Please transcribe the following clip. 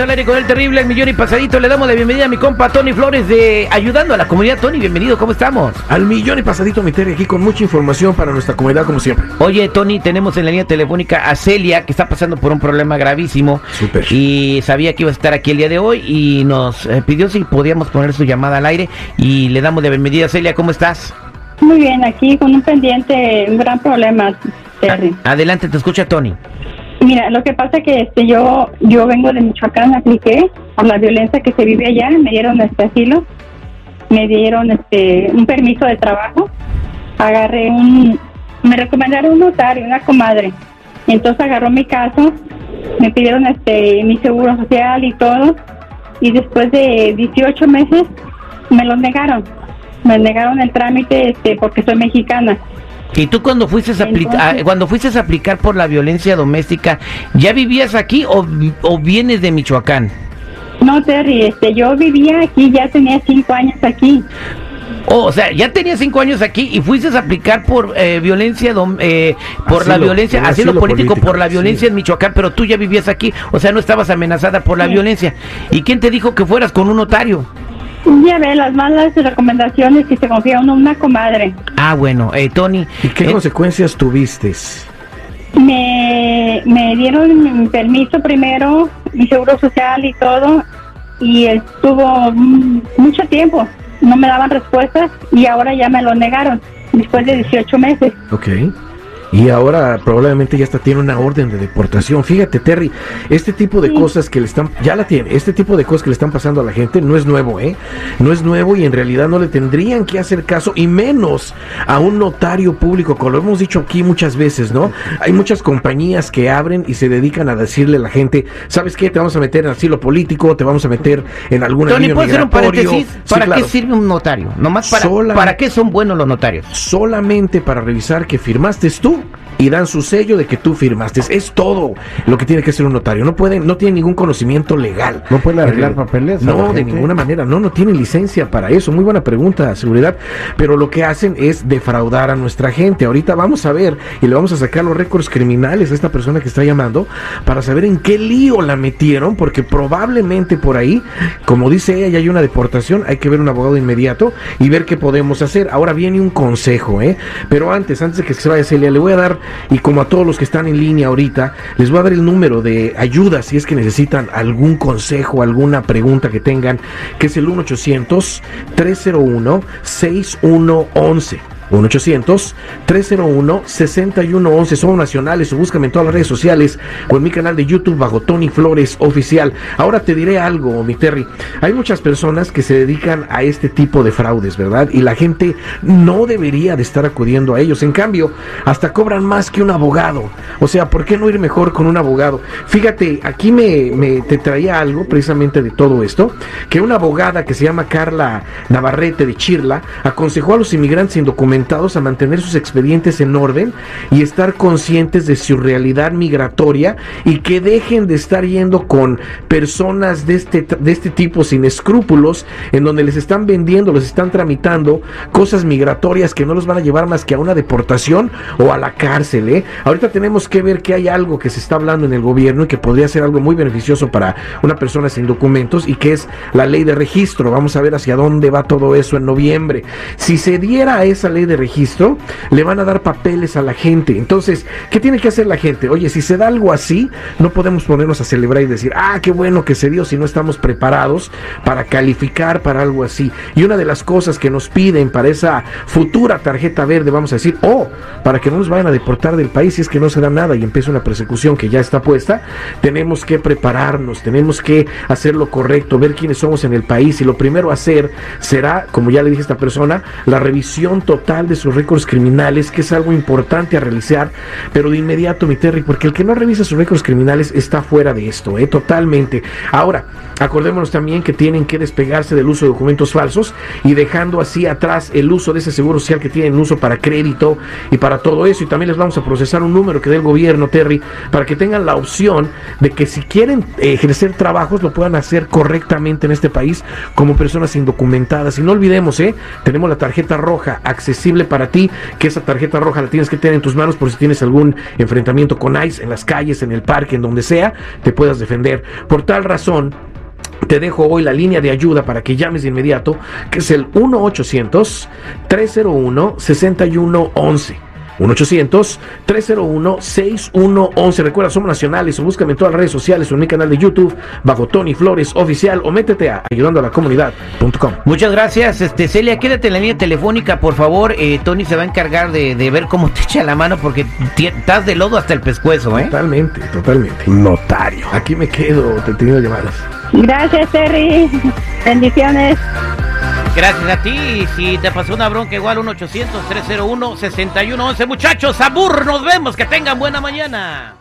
Al aire con el terrible el millón y pasadito. Le damos la bienvenida a mi compa Tony Flores de Ayudando a la Comunidad. Tony, bienvenido, ¿cómo estamos? Al millón y pasadito, mi Terry, aquí con mucha información para nuestra comunidad, como siempre. Oye, Tony, tenemos en la línea telefónica a Celia, que está pasando por un problema gravísimo. Súper. Y sabía que iba a estar aquí el día de hoy y nos eh, pidió si podíamos poner su llamada al aire. Y le damos la bienvenida, Celia, ¿cómo estás? Muy bien, aquí con un pendiente, un gran problema, Terry. Adelante, te escucha Tony. Mira, lo que pasa es que este, yo yo vengo de Michoacán, apliqué por la violencia que se vive allá, me dieron este asilo, me dieron este un permiso de trabajo, agarré un, me recomendaron un notario, una comadre, entonces agarró mi caso, me pidieron este mi seguro social y todo, y después de 18 meses me lo negaron, me negaron el trámite este porque soy mexicana. ¿Y tú cuando fuiste a aplicar, Entonces- cuando fuiste a aplicar por la violencia doméstica, ya vivías aquí o, o vienes de Michoacán? No, Terry, este, yo vivía aquí, ya tenía cinco años aquí. Oh, o sea, ya tenías cinco años aquí y fuiste a aplicar por eh, violencia, dom- eh, por la violencia, asilo, asilo político, político, por la violencia sí. en Michoacán, pero tú ya vivías aquí, o sea, no estabas amenazada por la Sí. violencia. ¿Y quién te dijo que fueras con un notario? Ya ve las malas recomendaciones y se confía uno en una comadre. Ah, bueno, eh, Tony. ¿Y qué eh, consecuencias tuviste? Me, me dieron mi permiso primero, mi seguro social y todo, y estuvo mm, mucho tiempo. No me daban respuestas y ahora ya me lo negaron después de 18 meses. Ok. Y ahora probablemente ya hasta tiene una orden de deportación. Fíjate, Terry, este tipo de Sí. cosas que le están, ya la tiene, este tipo de cosas que le están pasando a la gente no es nuevo, ¿eh? No es nuevo y en realidad no le tendrían que hacer caso y menos a un notario público, como lo hemos dicho aquí muchas veces, ¿no? Hay muchas compañías que abren y se dedican a decirle a la gente, ¿sabes qué? Te vamos a meter en asilo político, te vamos a meter en algún Tony, ¿puedo hacer un migratorio". paréntesis? Sí, ¿Para claro. qué sirve un notario? Nomás para, Sola- ¿para qué son buenos los notarios? solamente para revisar que firmaste tú you y dan su sello de que tú firmaste. Es todo lo que tiene que hacer un notario. No pueden, no tienen ningún conocimiento legal. ¿No pueden arreglar papeles No, de ninguna manera. No, no tienen licencia para eso. Muy buena pregunta, seguridad. Pero lo que hacen es defraudar a nuestra gente. Ahorita vamos a ver y le vamos a sacar los récords criminales a esta persona que está llamando para saber en qué lío la metieron, porque probablemente por ahí, como dice ella, ya hay una deportación. Hay que ver un abogado inmediato y ver qué podemos hacer. Ahora viene un consejo, ¿eh? Pero antes, antes de que se vaya Celia, le voy a dar, y como a todos los que están en línea ahorita, les voy a dar el número de ayuda si es que necesitan algún consejo, alguna pregunta que tengan, que es el 1-800-301-6111. 1-800-301-6111. Somos nacionales o búscame en todas las redes sociales o en mi canal de YouTube bajo Tony Flores Oficial. Ahora te diré algo, mi Terry. Hay muchas personas que se dedican a este tipo de fraudes, ¿verdad? Y la gente no debería de estar acudiendo a ellos. En cambio, hasta cobran más que un abogado. O sea, ¿por qué no ir mejor con un abogado? Fíjate, aquí me, te traía algo precisamente de todo esto, que una abogada que se llama Carla Navarrete de Chirla aconsejó a los inmigrantes indocumentados a mantener sus expedientes en orden y estar conscientes de su realidad migratoria y que dejen de estar yendo con personas de este, de este tipo sin escrúpulos en donde les están vendiendo, les están tramitando cosas migratorias que no los van a llevar más que a una deportación o a la cárcel. ¿eh? Ahorita tenemos que ver que hay algo que se está hablando en el gobierno y que podría ser algo muy beneficioso para una persona sin documentos y que es la ley de registro. Vamos a ver hacia dónde va todo eso en noviembre. Si se diera esa ley de registro, le van a dar papeles a la gente. Entonces, ¿qué tiene que hacer la gente? Oye, si se da algo así, no podemos ponernos a celebrar y decir, ah, qué bueno que se dio si no estamos preparados para calificar para algo así. Y una de las cosas que nos piden para esa futura tarjeta verde, vamos a decir, o para que no nos vayan a deportar del país si es que no se da nada y empieza una persecución que ya está puesta, tenemos que prepararnos, tenemos que hacer lo correcto, ver quiénes somos en el país y lo primero a hacer será, como ya le dije a esta persona, la revisión total de sus récords criminales, que es algo importante a realizar, pero de inmediato, mi Terry, porque el que no revisa sus récords criminales está fuera de esto, ¿eh? totalmente. Ahora, acordémonos también que tienen que despegarse del uso de documentos falsos y dejando así atrás el uso de ese seguro social que tienen uso para crédito y para todo eso. Y también les vamos a procesar un número que dé el gobierno, Terry, para que tengan la opción de que si quieren ejercer trabajos lo puedan hacer correctamente en este país como personas indocumentadas. Y no olvidemos, ¿eh? tenemos la tarjeta roja accesible para ti, que esa tarjeta roja la tienes que tener en tus manos por si tienes algún enfrentamiento con ICE en las calles, en el parque, en donde sea, te puedas defender. Por tal razón, te dejo hoy la línea de ayuda para que llames de inmediato, que es el 1-800-301-6111. 1-800-301-6111. Recuerda, somos nacionales o búscame en todas las redes sociales o en mi canal de YouTube bajo Tony Flores Oficial o métete a ayudando a la comunidad.com. Muchas gracias, este Celia, quédate en la línea telefónica, por favor. Eh, Tony se va a encargar de, de ver cómo te echa la mano porque estás de lodo hasta el pescuezo, ¿eh? Totalmente, totalmente. Notario. Aquí me quedo, te he tenido llamadas. Gracias, Terry. Bendiciones. Gracias a ti. Si te pasó una bronca, igual 1-800-301-6111. Muchachos, Sabur, nos vemos. Que tengan buena mañana.